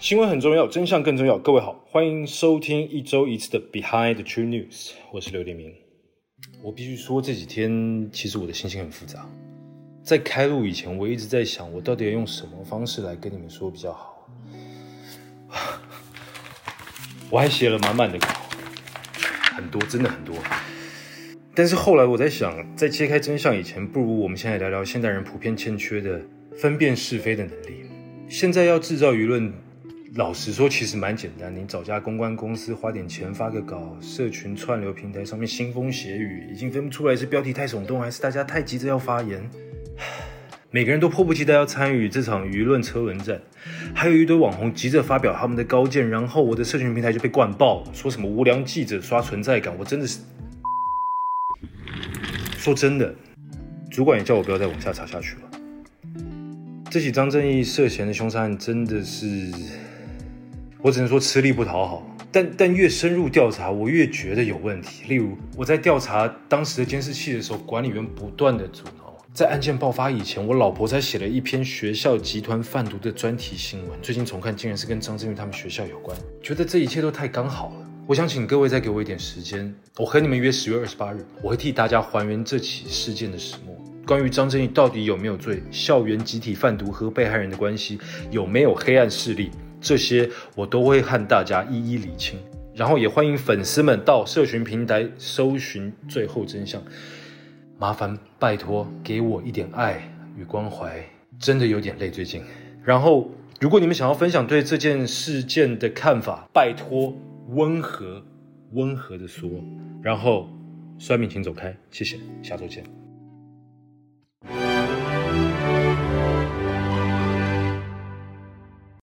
新闻很重要，真相更重要。各位好，欢迎收听一周一次的 Behind the True News，我是刘立明。我必须说，这几天其实我的心情很复杂。在开录以前，我一直在想，我到底要用什么方式来跟你们说比较好。我还写了满满的稿，很多，真的很多。但是后来我在想，在揭开真相以前，不如我们先来聊聊现代人普遍欠缺的分辨是非的能力。现在要制造舆论。老实说，其实蛮简单。你找家公关公司，花点钱发个稿，社群串流平台上面腥风血雨，已经分不出来是标题太耸动，还是大家太急着要发言。每个人都迫不及待要参与这场舆论车轮战，还有一堆网红急着发表他们的高见，然后我的社群平台就被灌爆，说什么无良记者刷存在感，我真的是说真的，主管也叫我不要再往下查下去了。这起张正义涉嫌的凶杀案真的是。我只能说吃力不讨好，但但越深入调查，我越觉得有问题。例如，我在调查当时的监视器的时候，管理员不断的阻挠。在案件爆发以前，我老婆才写了一篇学校集团贩毒的专题新闻，最近重看竟然是跟张振宇他们学校有关，觉得这一切都太刚好了。我想请各位再给我一点时间，我和你们约十月二十八日，我会替大家还原这起事件的始末。关于张振宇到底有没有罪，校园集体贩毒和被害人的关系有没有黑暗势力？这些我都会和大家一一理清，然后也欢迎粉丝们到社群平台搜寻最后真相。麻烦拜托给我一点爱与关怀，真的有点累最近。然后，如果你们想要分享对这件事件的看法，拜托温和温和的说。然后，酸敏请走开，谢谢，下周见。